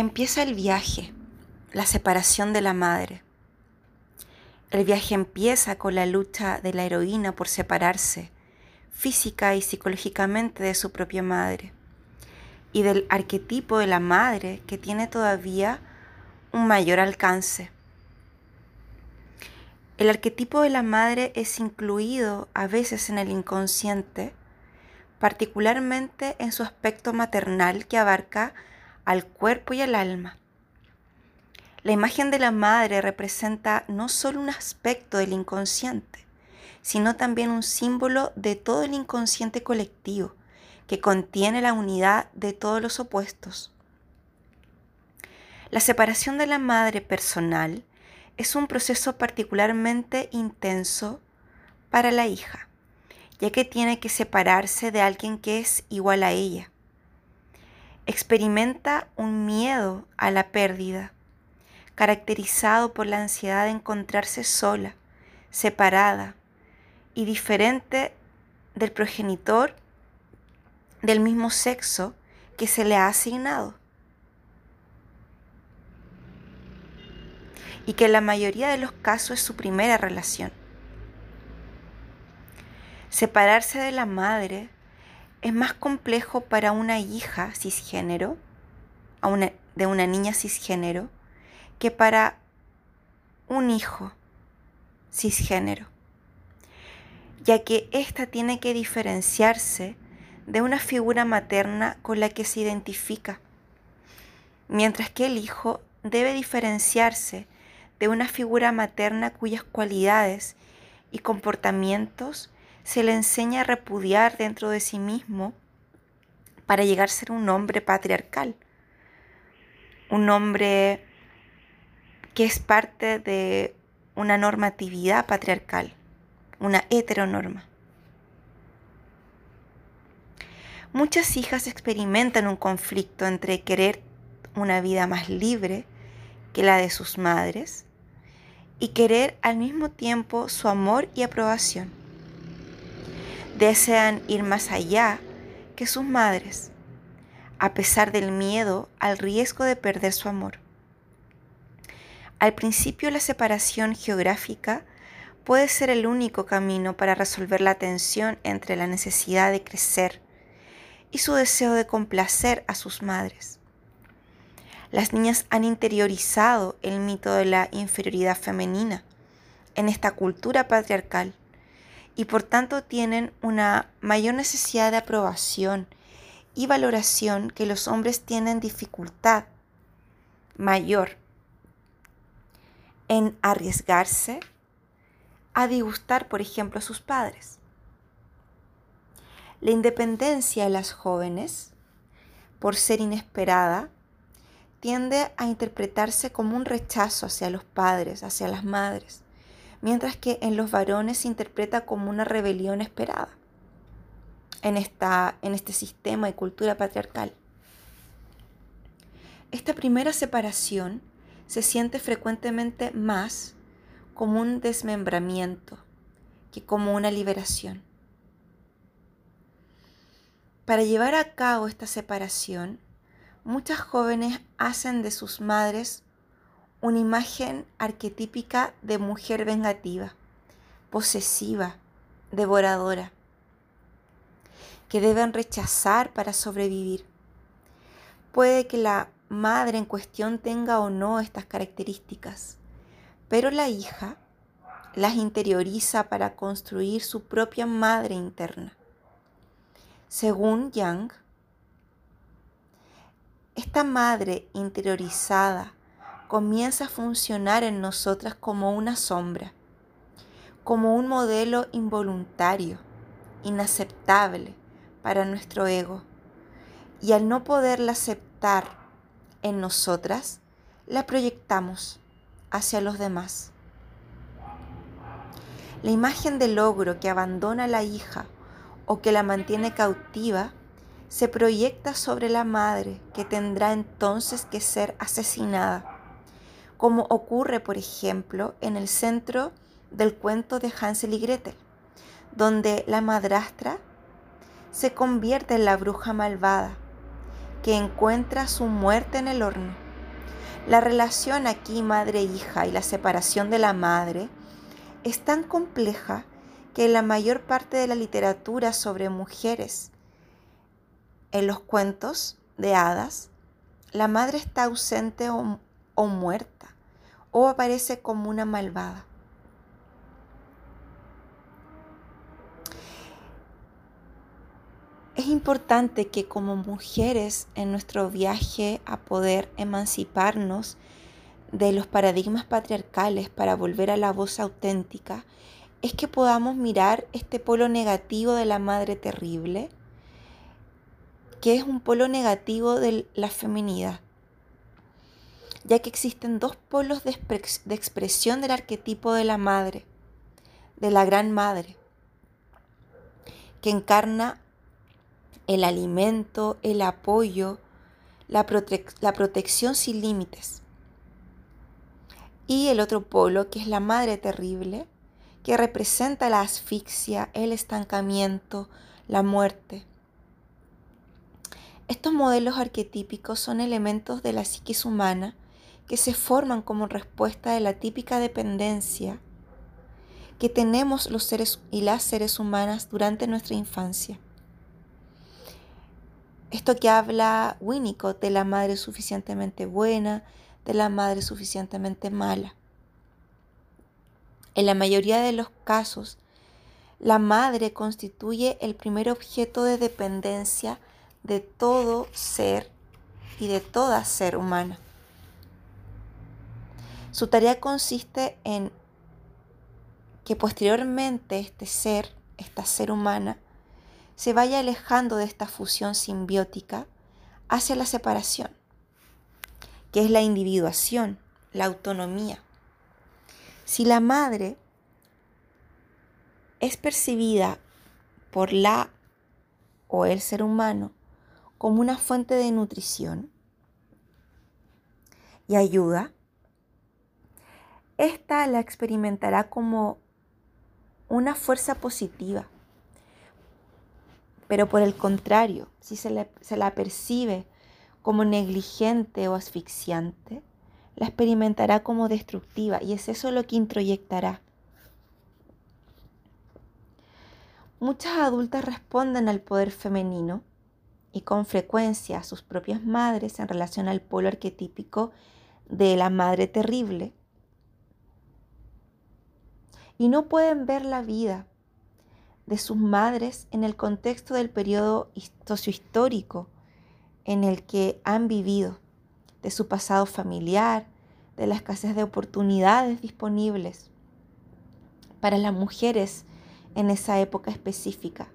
Empieza el viaje, la separación de la madre. El viaje empieza con la lucha de la heroína por separarse física y psicológicamente de su propia madre y del arquetipo de la madre que tiene todavía un mayor alcance. El arquetipo de la madre es incluido a veces en el inconsciente, particularmente en su aspecto maternal que abarca al cuerpo y al alma. La imagen de la madre representa no solo un aspecto del inconsciente, sino también un símbolo de todo el inconsciente colectivo que contiene la unidad de todos los opuestos. La separación de la madre personal es un proceso particularmente intenso para la hija, ya que tiene que separarse de alguien que es igual a ella. Experimenta un miedo a la pérdida, caracterizado por la ansiedad de encontrarse sola, separada y diferente del progenitor del mismo sexo que se le ha asignado. y que en la mayoría de los casos es su primera relación. Separarse de la madre es más complejo para una hija cisgénero, de una niña cisgénero, que para un hijo cisgénero, ya que ésta tiene que diferenciarse de una figura materna con la que se identifica, mientras que el hijo debe diferenciarse de una figura materna cuyas cualidades y comportamientos se le enseña a repudiar dentro de sí mismo para llegar a ser un hombre patriarcal, un hombre que es parte de una normatividad patriarcal, una heteronorma. Muchas hijas experimentan un conflicto entre querer una vida más libre que la de sus madres y querer al mismo tiempo su amor y aprobación. Desean ir más allá que sus madres, a pesar del miedo al riesgo de perder su amor. Al principio la separación geográfica puede ser el único camino para resolver la tensión entre la necesidad de crecer y su deseo de complacer a sus madres. Las niñas han interiorizado el mito de la inferioridad femenina en esta cultura patriarcal y por tanto tienen una mayor necesidad de aprobación y valoración que los hombres tienen dificultad mayor en arriesgarse a disgustar, por ejemplo, a sus padres. La independencia de las jóvenes, por ser inesperada, tiende a interpretarse como un rechazo hacia los padres, hacia las madres, mientras que en los varones se interpreta como una rebelión esperada en, esta, en este sistema y cultura patriarcal. Esta primera separación se siente frecuentemente más como un desmembramiento que como una liberación. Para llevar a cabo esta separación, muchas jóvenes hacen de sus madres una imagen arquetípica de mujer vengativa, posesiva, devoradora, que deben rechazar para sobrevivir. Puede que la madre en cuestión tenga o no estas características, pero la hija las interioriza para construir su propia madre interna. Según Young, esta madre interiorizada comienza a funcionar en nosotras como una sombra, como un modelo involuntario, inaceptable para nuestro ego. Y al no poderla aceptar en nosotras, la proyectamos hacia los demás. La imagen del logro que abandona a la hija o que la mantiene cautiva se proyecta sobre la madre que tendrá entonces que ser asesinada, como ocurre, por ejemplo, en el centro del cuento de Hansel y Gretel, donde la madrastra se convierte en la bruja malvada que encuentra su muerte en el horno. La relación aquí madre-hija y la separación de la madre es tan compleja que la mayor parte de la literatura sobre mujeres en los cuentos de hadas, la madre está ausente o muerta o aparece como una malvada. Es importante que como mujeres en nuestro viaje a poder emanciparnos de los paradigmas patriarcales para volver a la voz auténtica, es que podamos mirar este polo negativo de la madre terrible, que es un polo negativo de la feminidad, ya que existen dos polos de, expresión del arquetipo de la madre, de la gran madre, que encarna el alimento, el apoyo, la, la protección sin límites. Y el otro polo, que es la madre terrible, que representa la asfixia, el estancamiento, la muerte. Estos modelos arquetípicos son elementos de la psiquis humana que se forman como respuesta de la típica dependencia que tenemos los seres y las seres humanas durante nuestra infancia. Esto que habla Winnicott de la madre suficientemente buena, de la madre suficientemente mala. En la mayoría de los casos, la madre constituye el primer objeto de dependencia de todo ser y de toda ser humana. Su tarea consiste en que posteriormente este ser, esta ser humana, se vaya alejando de esta fusión simbiótica hacia la separación, que es la individuación, la autonomía. Si la madre es percibida por la o el ser humano como una fuente de nutrición y ayuda, esta la experimentará como una fuerza positiva pero por el contrario, si se, la percibe como negligente o asfixiante, la experimentará como destructiva y es eso lo que introyectará. Muchas adultas responden al poder femenino y con frecuencia a sus propias madres en relación al polo arquetípico de la madre terrible. Y no pueden ver la vida de sus madres en el contexto del periodo sociohistórico en el que han vivido, de su pasado familiar, de la escasez de oportunidades disponibles para las mujeres en esa época específica.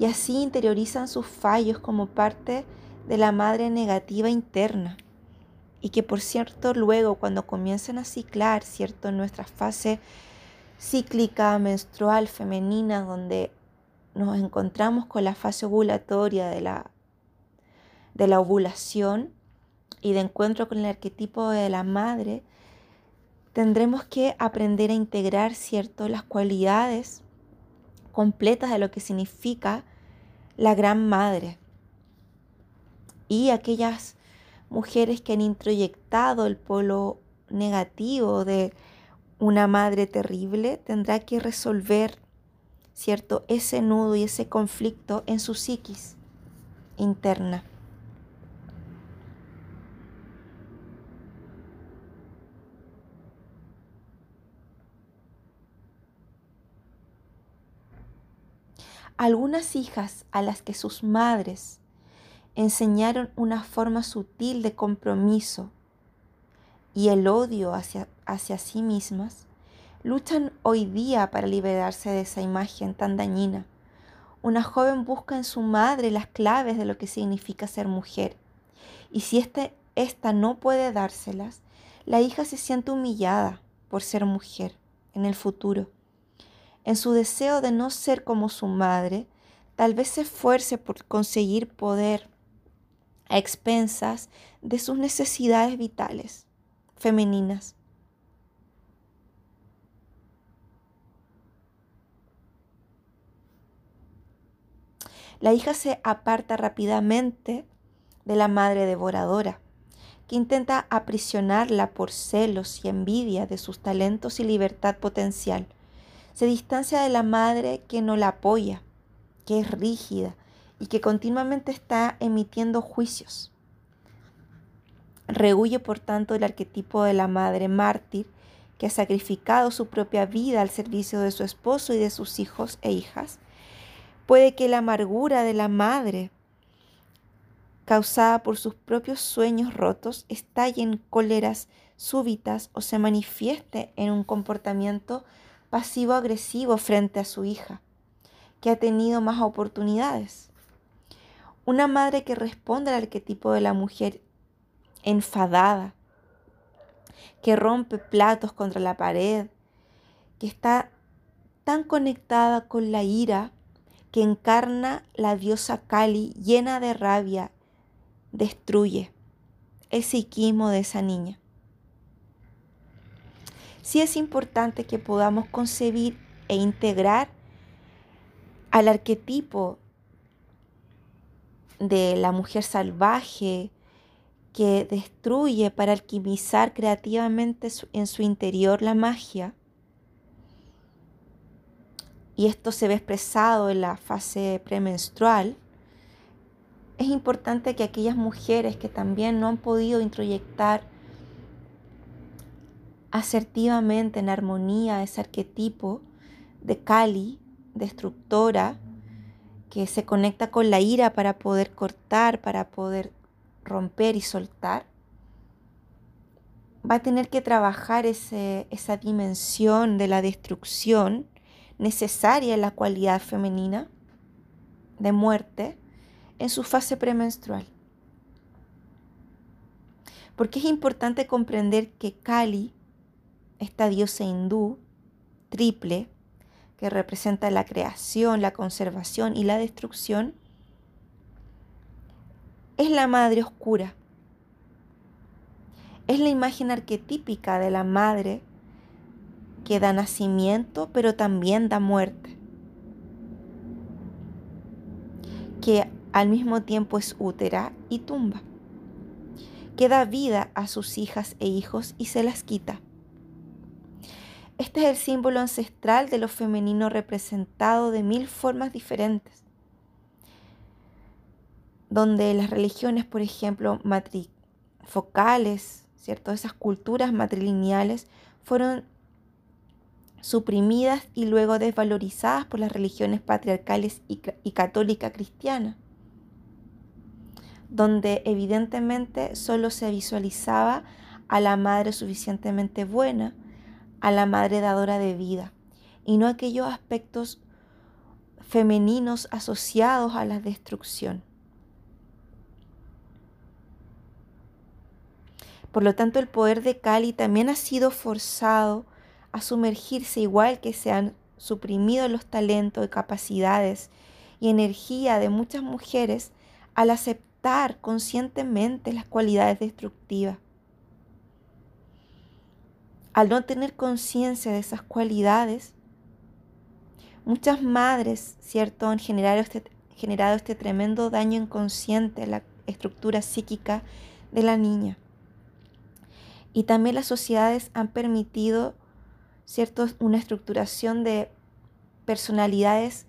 Y así interiorizan sus fallos como parte de la madre negativa interna. Y que por cierto luego cuando comienzan a ciclar, ¿cierto? En nuestra fase cíclica menstrual femenina donde nos encontramos con la fase ovulatoria de la, de la ovulación y de encuentro con el arquetipo de la madre, tendremos que aprender a integrar cierto las cualidades completas de lo que significa la gran madre. Y aquellas mujeres que han introyectado el polo negativo de una madre terrible tendrá que resolver, ¿cierto?, ese nudo y ese conflicto en su psiquis interna. Algunas hijas a las que sus madres enseñaron una forma sutil de compromiso y el odio hacia, hacia sí mismas, luchan hoy día para liberarse de esa imagen tan dañina. Una joven busca en su madre las claves de lo que significa ser mujer. Y si este, esta no puede dárselas, la hija se siente humillada por ser mujer en el futuro. En su deseo de no ser como su madre, tal vez se esfuerce por conseguir poder a expensas de sus necesidades vitales femeninas. La hija se aparta rápidamente de la madre devoradora, que intenta aprisionarla por celos y envidia de sus talentos y libertad potencial. Se distancia de la madre que no la apoya, que es rígida y que continuamente está emitiendo juicios. Rehuye, por tanto, el arquetipo de la madre mártir que ha sacrificado su propia vida al servicio de su esposo y de sus hijos e hijas. Puede que la amargura de la madre causada por sus propios sueños rotos, estalle en cóleras súbitas o se manifieste en un comportamiento pasivo-agresivo frente a su hija, que ha tenido más oportunidades. Una madre que responde al arquetipo de la mujer enfadada, que rompe platos contra la pared, que está tan conectada con la ira que encarna la diosa Kali llena de rabia destruye el psiquismo de esa niña. Sí es importante que podamos concebir e integrar al arquetipo de la mujer salvaje que destruye para alquimizar creativamente en su interior la magia. Y esto se ve expresado en la fase premenstrual es importante que aquellas mujeres que también no han podido introyectar asertivamente en armonía ese arquetipo de Kali, destructora, que se conecta con la ira para poder cortar, para poder romper y soltar, va a tener que trabajar esa dimensión de la destrucción necesaria la cualidad femenina de muerte en su fase premenstrual. Porque es importante comprender que Kali, esta diosa hindú triple, que representa la creación, la conservación y la destrucción, es la madre oscura. Es la imagen arquetípica de la madre que da nacimiento, pero también da muerte. Que al mismo tiempo es útera y tumba, que da vida a sus hijas e hijos y se las quita. Este es el símbolo ancestral de lo femenino representado de mil formas diferentes, donde las religiones, por ejemplo, matrifocales, ¿cierto? esas culturas matrilineales, fueron suprimidas y luego desvalorizadas por las religiones patriarcales y, católica cristiana donde evidentemente solo se visualizaba a la madre suficientemente buena, a la madre dadora de vida, y no aquellos aspectos femeninos asociados a la destrucción. Por lo tanto, el poder de Kali también ha sido forzado a sumergirse igual que se han suprimido los talentos y capacidades y energía de muchas mujeres al aceptar conscientemente las cualidades destructivas. Al no tener conciencia de esas cualidades, muchas madres, ¿cierto?, han generado este, generado este tremendo daño inconsciente en la estructura psíquica de la niña. Y también las sociedades han permitido, ¿cierto?, una estructuración de personalidades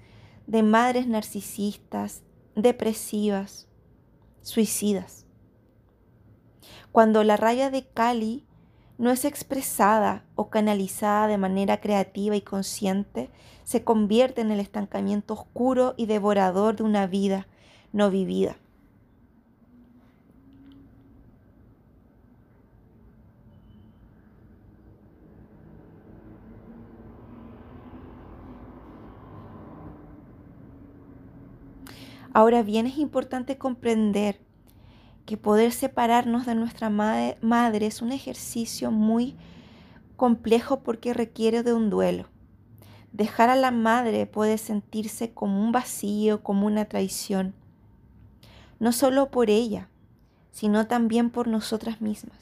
de madres narcisistas, depresivas, suicidas. Cuando la raya de Kali no es expresada o canalizada de manera creativa y consciente, se convierte en el estancamiento oscuro y devorador de una vida no vivida. Ahora bien, es importante comprender que poder separarnos de nuestra madre, es un ejercicio muy complejo porque requiere de un duelo. Dejar a la madre puede sentirse como un vacío, como una traición, no solo por ella, sino también por nosotras mismas.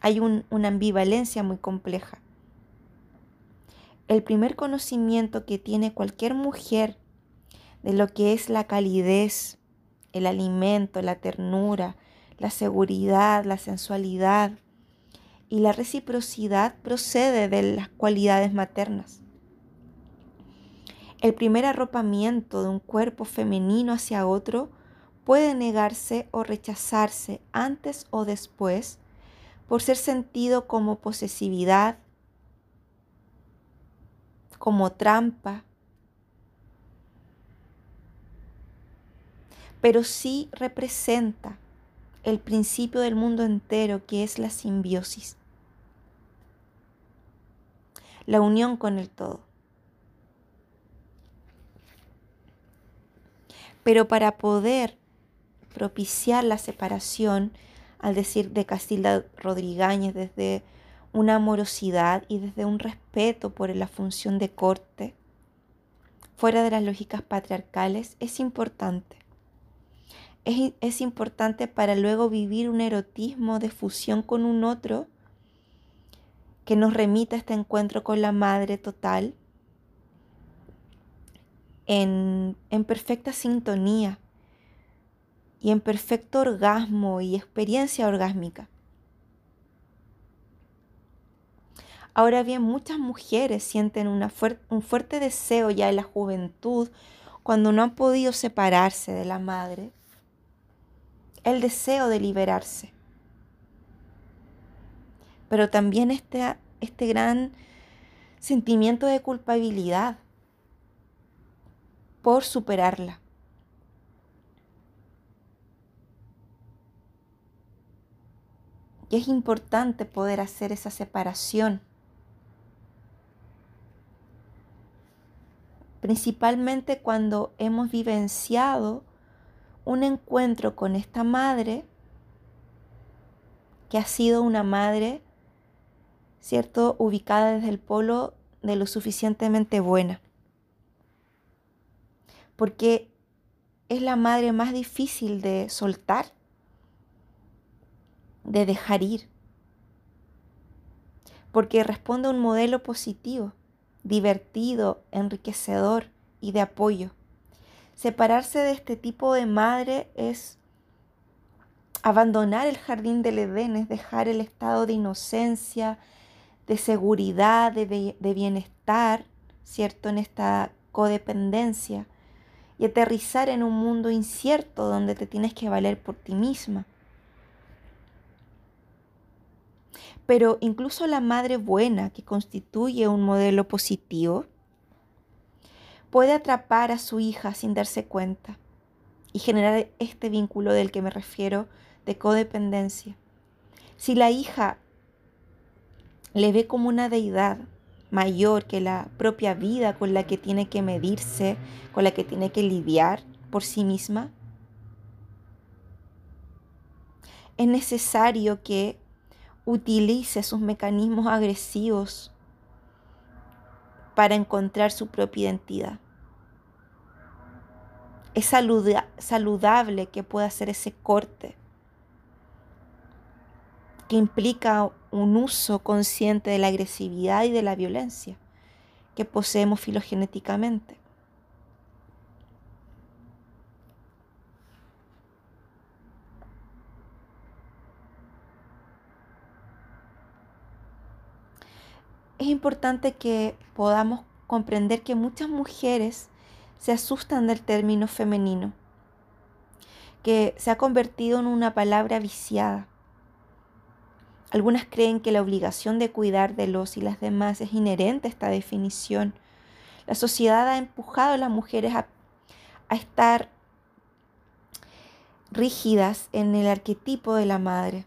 Hay una ambivalencia muy compleja. El primer conocimiento que tiene cualquier mujer de lo que es la calidez, el alimento, la ternura, la seguridad, la sensualidad y la reciprocidad procede de las cualidades maternas. El primer arropamiento de un cuerpo femenino hacia otro puede negarse o rechazarse antes o después por ser sentido como posesividad, como trampa, pero sí representa el principio del mundo entero que es la simbiosis, la unión con el todo. Pero para poder propiciar la separación, al decir de Castilda Rodríguez, desde una amorosidad y desde un respeto por la función de corte, fuera de las lógicas patriarcales, es importante es, importante para luego vivir un erotismo de fusión con un otro que nos remita a este encuentro con la madre total en, perfecta sintonía y en perfecto orgasmo y experiencia orgásmica. Ahora bien, muchas mujeres sienten un fuerte deseo ya en la juventud cuando no han podido separarse de la madre el deseo de liberarse. Pero también este, este gran sentimiento de culpabilidad por superarla. Y es importante poder hacer esa separación. Principalmente cuando hemos vivenciado un encuentro con esta madre, que ha sido una madre, ¿cierto?, ubicada desde el polo de lo suficientemente buena. Porque es la madre más difícil de soltar, de dejar ir. Porque responde a un modelo positivo, divertido, enriquecedor y de apoyo. Separarse de este tipo de madre es abandonar el jardín del Edén, es dejar el estado de inocencia, de seguridad, de, bienestar, ¿cierto? En esta codependencia y aterrizar en un mundo incierto donde te tienes que valer por ti misma. Pero incluso la madre buena, que constituye un modelo positivo, puede atrapar a su hija sin darse cuenta y generar este vínculo del que me refiero de codependencia. Si la hija le ve como una deidad mayor que la propia vida con la que tiene que medirse, con la que tiene que lidiar por sí misma, es necesario que utilice sus mecanismos agresivos para encontrar su propia identidad. Es saludable que pueda hacer ese corte, que implica un uso consciente de la agresividad y de la violencia que poseemos filogenéticamente. Es importante que podamos comprender que muchas mujeres se asustan del término femenino, que se ha convertido en una palabra viciada. Algunas creen que la obligación de cuidar de los y las demás es inherente a esta definición. La sociedad ha empujado a las mujeres a, estar rígidas en el arquetipo de la madre.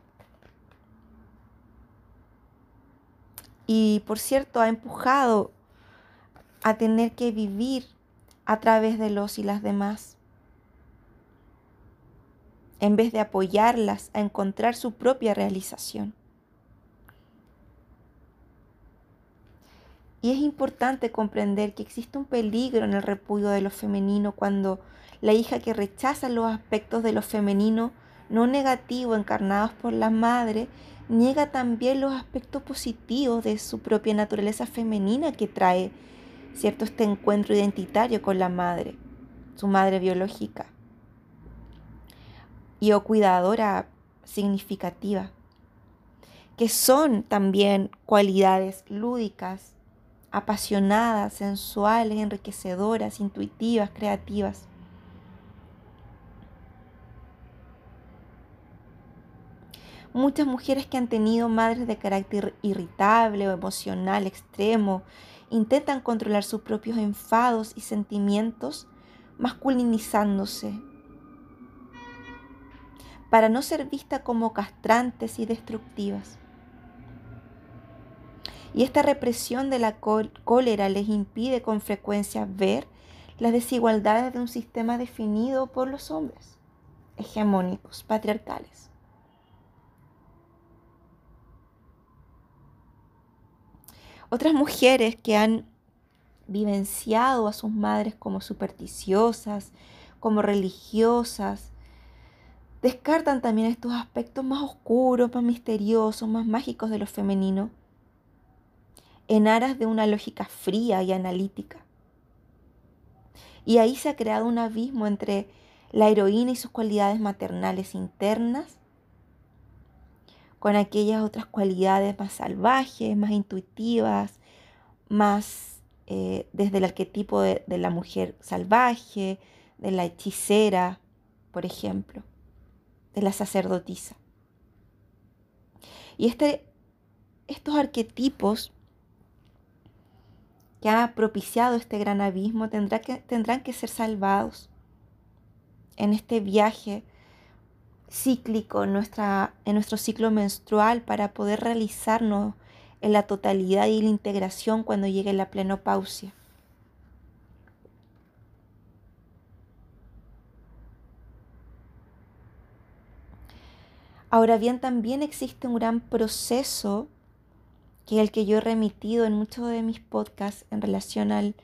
Y por cierto, ha empujado a tener que vivir a través de los y las demás, en vez de apoyarlas a encontrar su propia realización. Y es importante comprender que existe un peligro en el repudio de lo femenino cuando la hija que rechaza los aspectos de lo femenino no negativo encarnados por la madre niega también los aspectos positivos de su propia naturaleza femenina que trae, ¿cierto?, este encuentro identitario con la madre, su madre biológica. Y o cuidadora significativa, que son también cualidades lúdicas, apasionadas, sensuales, enriquecedoras, intuitivas, creativas. Muchas mujeres que han tenido madres de carácter irritable o emocional extremo intentan controlar sus propios enfados y sentimientos masculinizándose para no ser vistas como castrantes y destructivas. Y esta represión de la cólera les impide con frecuencia ver las desigualdades de un sistema definido por los hombres, hegemónicos, patriarcales. Otras mujeres que han vivenciado a sus madres como supersticiosas, como religiosas, descartan también estos aspectos más oscuros, más misteriosos, más mágicos de lo femenino, en aras de una lógica fría y analítica. Y ahí se ha creado un abismo entre la heroína y sus cualidades maternales internas con aquellas otras cualidades más salvajes, más intuitivas, más eh, desde el arquetipo de, la mujer salvaje, de la hechicera, por ejemplo, de la sacerdotisa. Y este, estos arquetipos que ha propiciado este gran abismo tendrán que ser salvados en este viaje cíclico en, nuestra, en nuestro ciclo menstrual para poder realizarnos en la totalidad y la integración cuando llegue la plenopausia. Ahora bien, también existe un gran proceso que es el que yo he remitido en muchos de mis podcasts en relación al,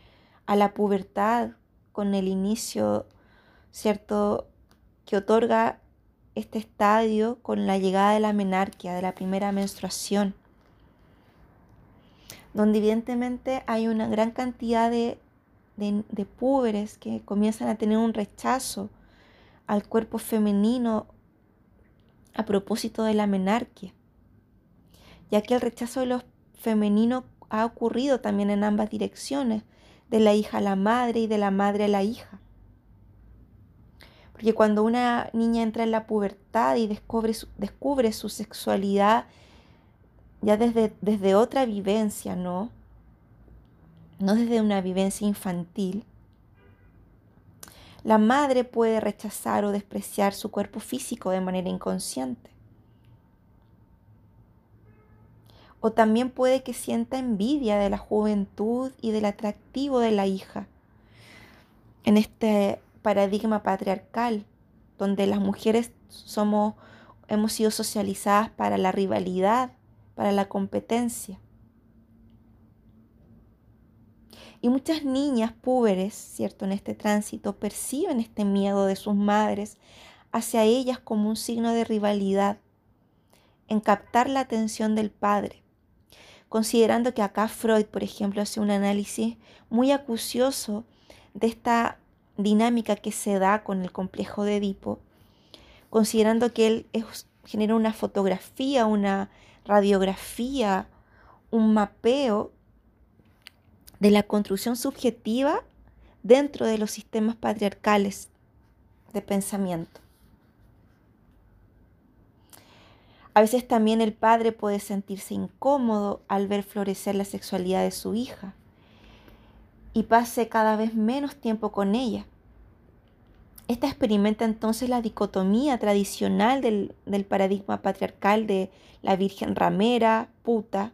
a la pubertad con el inicio, ¿cierto?, que otorga este estadio con la llegada de la menarquia, de la primera menstruación, donde evidentemente hay una gran cantidad de, de, púberes que comienzan a tener un rechazo al cuerpo femenino a propósito de la menarquia, ya que el rechazo de lo femenino ha ocurrido también en ambas direcciones, de la hija a la madre y de la madre a la hija. Porque cuando una niña entra en la pubertad y descubre su, descubre su sexualidad ya desde, desde otra vivencia, ¿no? No desde una vivencia infantil, la madre puede rechazar o despreciar su cuerpo físico de manera inconsciente. O también puede que sienta envidia de la juventud y del atractivo de la hija. En este paradigma patriarcal, donde las mujeres somos, hemos sido socializadas para la rivalidad, para la competencia. Y muchas niñas púberes, ¿cierto? En este tránsito perciben este miedo de sus madres hacia ellas como un signo de rivalidad, en captar la atención del padre. Considerando que acá Freud, por ejemplo, hace un análisis muy acucioso de esta dinámica que se da con el complejo de Edipo, considerando que él genera una fotografía, una radiografía, un mapeo de la construcción subjetiva dentro de los sistemas patriarcales de pensamiento. A veces también el padre puede sentirse incómodo al ver florecer la sexualidad de su hija y pase cada vez menos tiempo con ella. Esta experimenta entonces la dicotomía tradicional del, paradigma patriarcal de la virgen ramera, puta,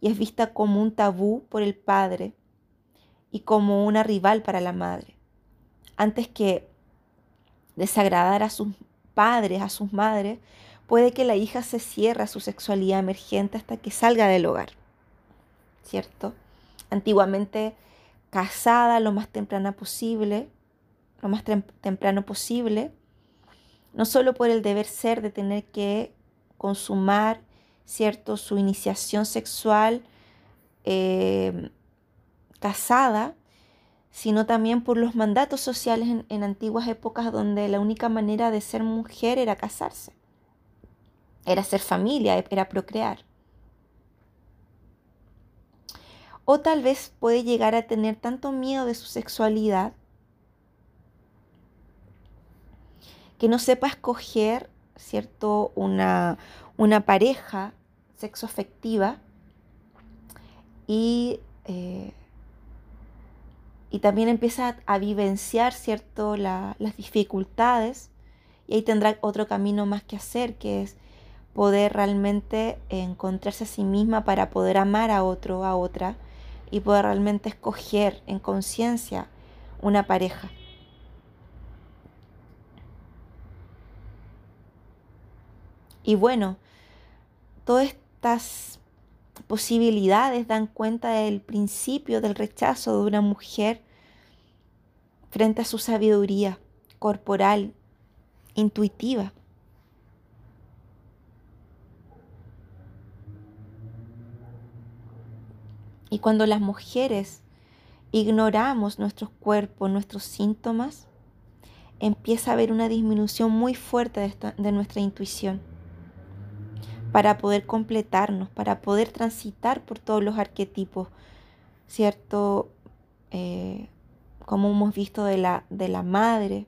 y es vista como un tabú por el padre y como una rival para la madre. Antes que desagradar a sus padres, a sus madres, puede que la hija se cierre a su sexualidad emergente hasta que salga del hogar. ¿Cierto? Antiguamente casada lo más temprana posible, lo más temprano posible, no solo por el deber ser de tener que consumar, ¿cierto?, su iniciación sexual eh, casada, sino también por los mandatos sociales en, en antiguas épocas donde la única manera de ser mujer era casarse. era ser familia, era procrear. O tal vez puede llegar a tener tanto miedo de su sexualidad que no sepa escoger, ¿cierto? Una, una pareja sexoafectiva y, eh, y también empieza a, vivenciar, ¿cierto? las dificultades y ahí tendrá otro camino más que hacer, que es poder realmente encontrarse a sí misma para poder amar a otro, a otra, y poder realmente escoger en conciencia una pareja. Y bueno, todas estas posibilidades dan cuenta del principio del rechazo de una mujer frente a su sabiduría corporal, intuitiva. Y cuando las mujeres ignoramos nuestros cuerpos, nuestros síntomas, empieza a haber una disminución muy fuerte de, nuestra intuición para poder completarnos, para poder transitar por todos los arquetipos, ¿cierto? Eh, como hemos visto de la, de la madre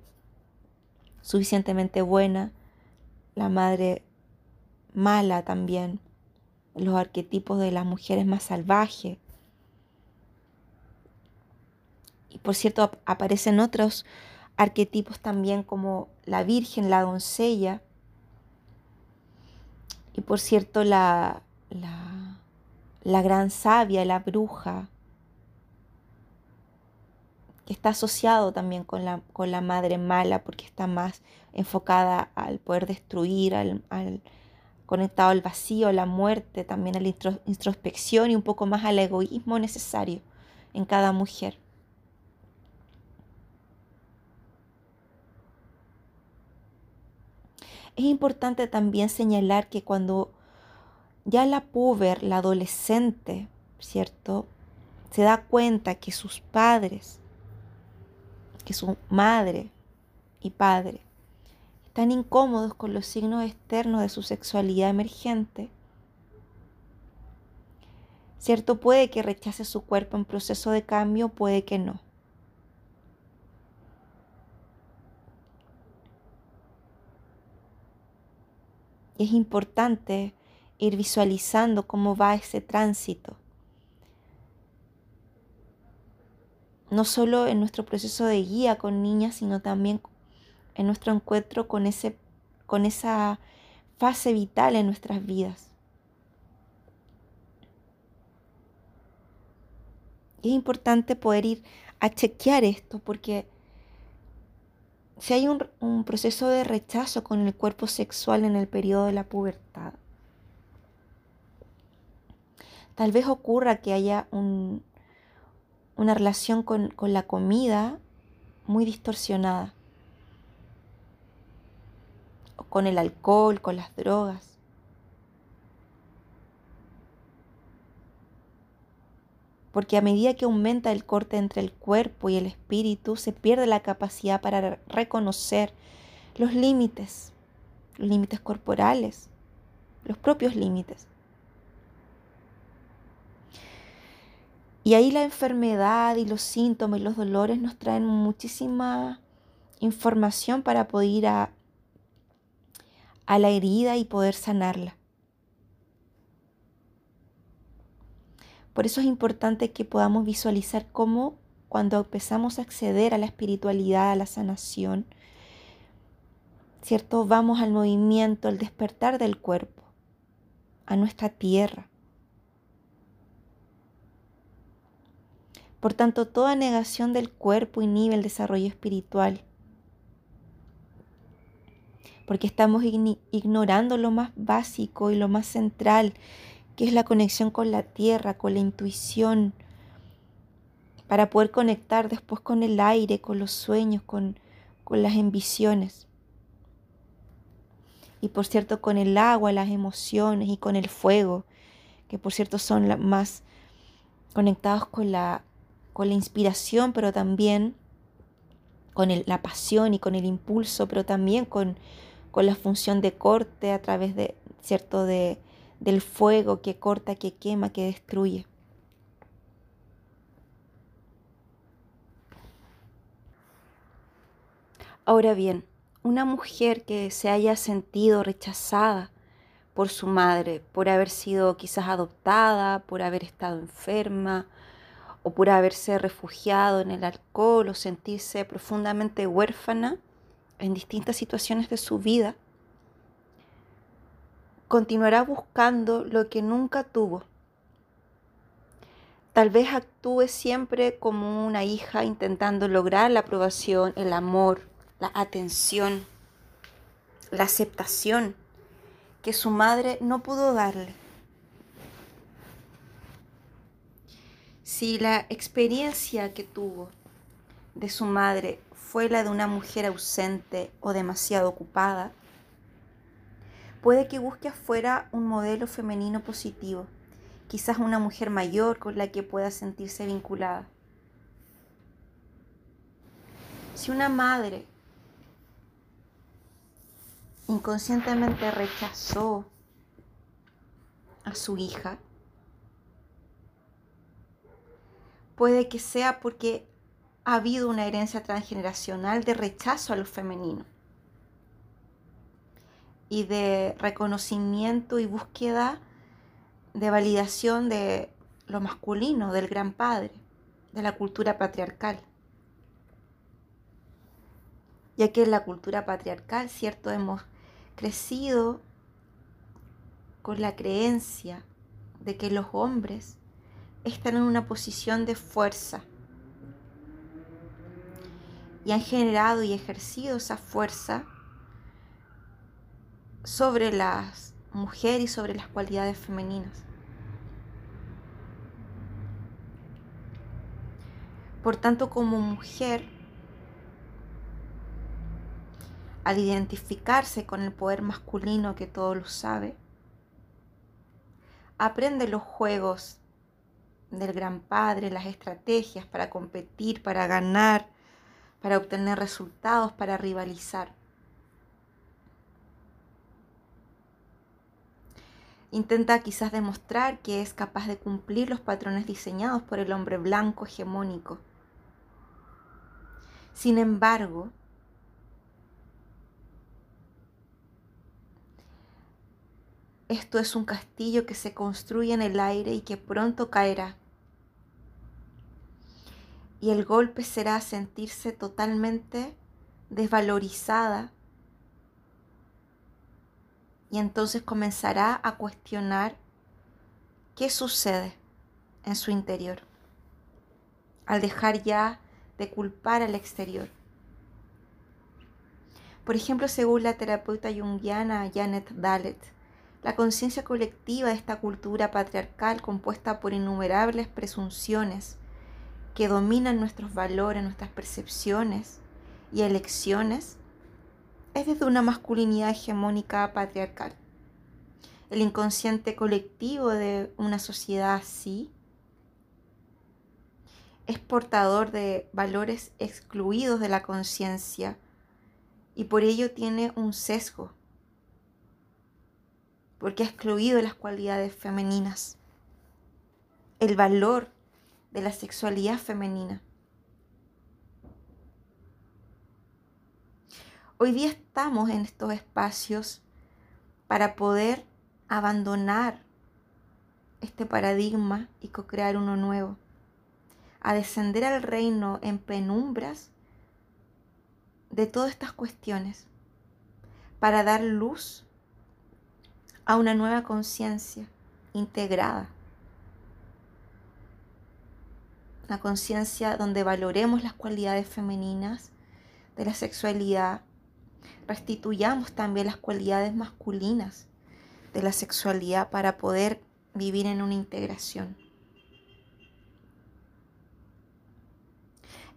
suficientemente buena, la madre mala también, los arquetipos de las mujeres más salvajes. Y por cierto, aparecen otros arquetipos también como la virgen, la doncella, y por cierto, la, la, gran sabia, la bruja, que está asociado también con la, con la madre mala porque está más enfocada al poder destruir, al, conectado al vacío, a la muerte, también a la introspección y un poco más al egoísmo necesario en cada mujer. Es importante también señalar que cuando ya la puber, la adolescente, ¿cierto? Se da cuenta que sus padres, que su madre y padre están incómodos con los signos externos de su sexualidad emergente, ¿cierto? Puede que rechace su cuerpo en proceso de cambio, puede que no. Es importante ir visualizando cómo va ese tránsito. No solo en nuestro proceso de guía con niñas, sino también en nuestro encuentro con, ese, con esa fase vital en nuestras vidas. es importante poder ir a chequear esto porque si hay un, proceso de rechazo con el cuerpo sexual en el periodo de la pubertad, tal vez ocurra que haya una relación con, con la comida muy distorsionada, o con el alcohol, con las drogas. Porque a medida que aumenta el corte entre el cuerpo y el espíritu, se pierde la capacidad para reconocer los límites, los límites corporales, los propios límites. Y ahí la enfermedad y los síntomas y los dolores nos traen muchísima información para poder ir a, a la herida y poder sanarla. Por eso es importante que podamos visualizar cómo cuando empezamos a acceder a la espiritualidad, a la sanación, ¿cierto? Vamos al movimiento, al despertar del cuerpo, a nuestra tierra. Por tanto, toda negación del cuerpo inhibe el desarrollo espiritual, porque estamos ignorando lo más básico y lo más central que es la conexión con la tierra, con la intuición, para poder conectar después con el aire, con los sueños, con, las ambiciones. Y por cierto, con el agua, las emociones y con el fuego, que por cierto son más conectados con la, con la inspiración, pero también con la pasión y con el impulso, pero también con, con la función de corte a través de, ¿cierto? De, del fuego que corta, que quema, que destruye. Ahora bien, una mujer que se haya sentido rechazada por su madre, por haber sido quizás adoptada, por haber estado enferma o por haberse refugiado en el alcohol o sentirse profundamente huérfana en distintas situaciones de su vida, continuará buscando lo que nunca tuvo. Tal vez actúe siempre como una hija intentando lograr la aprobación, el amor, la atención, la aceptación que su madre no pudo darle. Si la experiencia que tuvo de su madre fue la de una mujer ausente o demasiado ocupada, puede que busque afuera un modelo femenino positivo, quizás una mujer mayor con la que pueda sentirse vinculada. Si una madre inconscientemente rechazó a su hija, puede que sea porque ha habido una herencia transgeneracional de rechazo a lo femenino y de reconocimiento y búsqueda de validación de lo masculino, del gran padre, de la cultura patriarcal. Ya que en la cultura patriarcal, cierto, hemos crecido con la creencia de que los hombres están en una posición de fuerza y han generado y ejercido esa fuerza sobre las mujeres y sobre las cualidades femeninas. Por tanto, como mujer, al identificarse con el poder masculino que todo lo sabe, aprende los juegos del gran padre, las estrategias para competir, para ganar, para obtener resultados, para rivalizar. Intenta quizás demostrar que es capaz de cumplir los patrones diseñados por el hombre blanco hegemónico. Sin embargo, Esto es un castillo que se construye en el aire y que pronto caerá. Y el golpe será sentirse totalmente desvalorizada. Y entonces comenzará a cuestionar qué sucede en su interior al dejar ya de culpar al exterior. Por ejemplo, según la terapeuta junguiana Janet Dalet, la conciencia colectiva de esta cultura patriarcal compuesta por innumerables presunciones que dominan nuestros valores, nuestras percepciones y elecciones, es desde una masculinidad hegemónica patriarcal. El inconsciente colectivo de una sociedad así es portador de valores excluidos de la conciencia y por ello tiene un sesgo porque ha excluido las cualidades femeninas, el valor de la sexualidad femenina. Hoy día estamos en estos espacios para poder abandonar este paradigma y co-crear uno nuevo, a descender al reino en penumbras de todas estas cuestiones, para dar luz a una nueva conciencia integrada. Una conciencia donde valoremos las cualidades femeninas de la sexualidad, restituyamos también las cualidades masculinas de la sexualidad para poder vivir en una integración.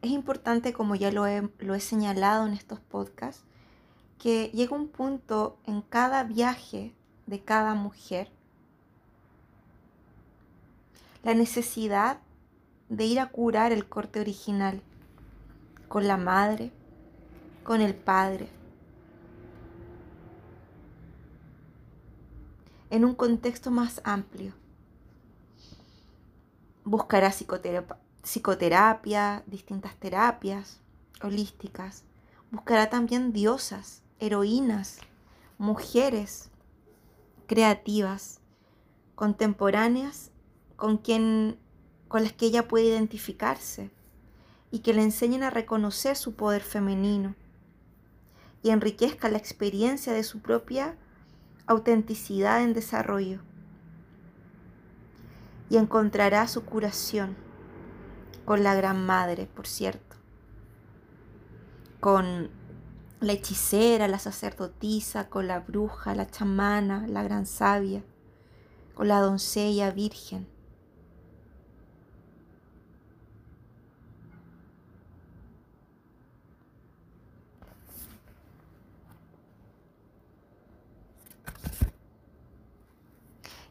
Es importante, como ya lo he, lo he señalado en estos podcasts, que llega un punto en cada viaje de cada mujer, la necesidad de ir a curar el corte original con la madre, con el padre, en un contexto más amplio. Buscará psicoterapia, distintas terapias holísticas. Buscará también diosas, heroínas, mujeres creativas, contemporáneas, con, quien, con las que ella puede identificarse y que le enseñen a reconocer su poder femenino y enriquezca la experiencia de su propia autenticidad en desarrollo. Y encontrará su curación con la Gran Madre, por cierto, con la hechicera, la sacerdotisa, con la bruja, la chamana, la gran sabia, con la doncella virgen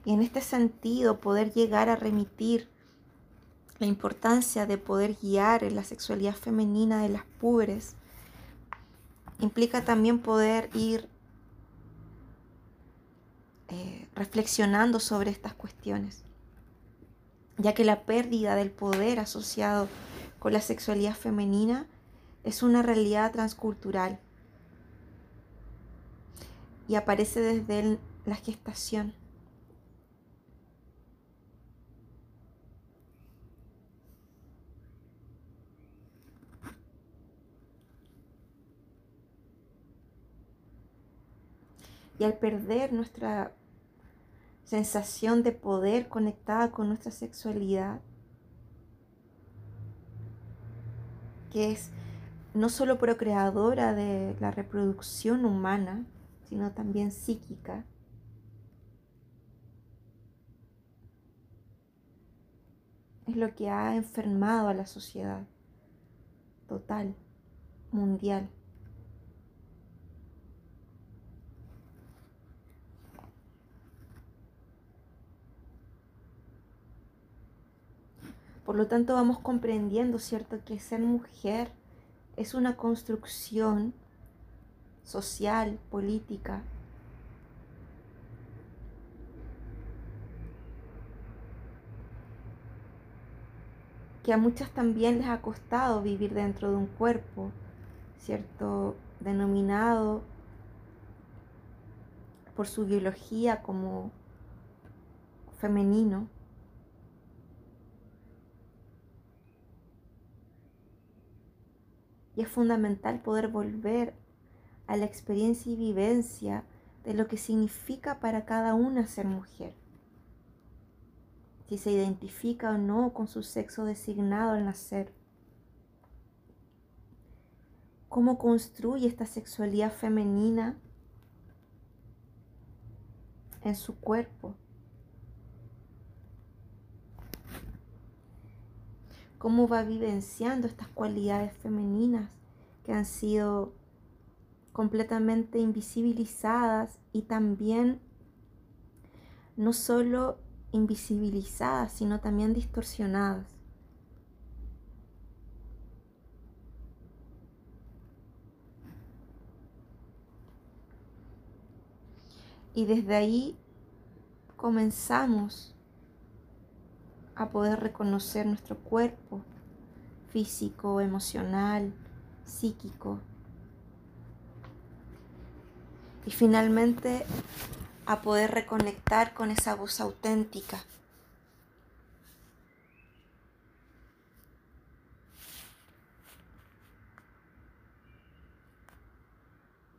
Y en este sentido, poder llegar a remitir la importancia de poder guiar en la sexualidad femenina de las púberes implica también poder ir eh, reflexionando sobre estas cuestiones, ya que la pérdida del poder asociado con la sexualidad femenina es una realidad transcultural y aparece desde la gestación. Y al perder nuestra sensación de poder conectada con nuestra sexualidad, que es no solo procreadora de la reproducción humana, sino también psíquica, es lo que ha enfermado a la sociedad total, mundial. Por lo tanto, vamos comprendiendo, ¿cierto?, que ser mujer es una construcción social, política, que a muchas también les ha costado vivir dentro de un cuerpo, ¿cierto? Denominado por su biología como femenino. Y es fundamental poder volver a la experiencia y vivencia de lo que significa para cada una ser mujer. Si se identifica o no con su sexo designado al nacer. Cómo construye esta sexualidad femenina en su cuerpo. Cómo va vivenciando estas cualidades femeninas que han sido completamente invisibilizadas y también no solo invisibilizadas, sino también distorsionadas. Y desde ahí comenzamos a poder reconocer nuestro cuerpo físico, emocional, psíquico. Y finalmente a poder reconectar con esa voz auténtica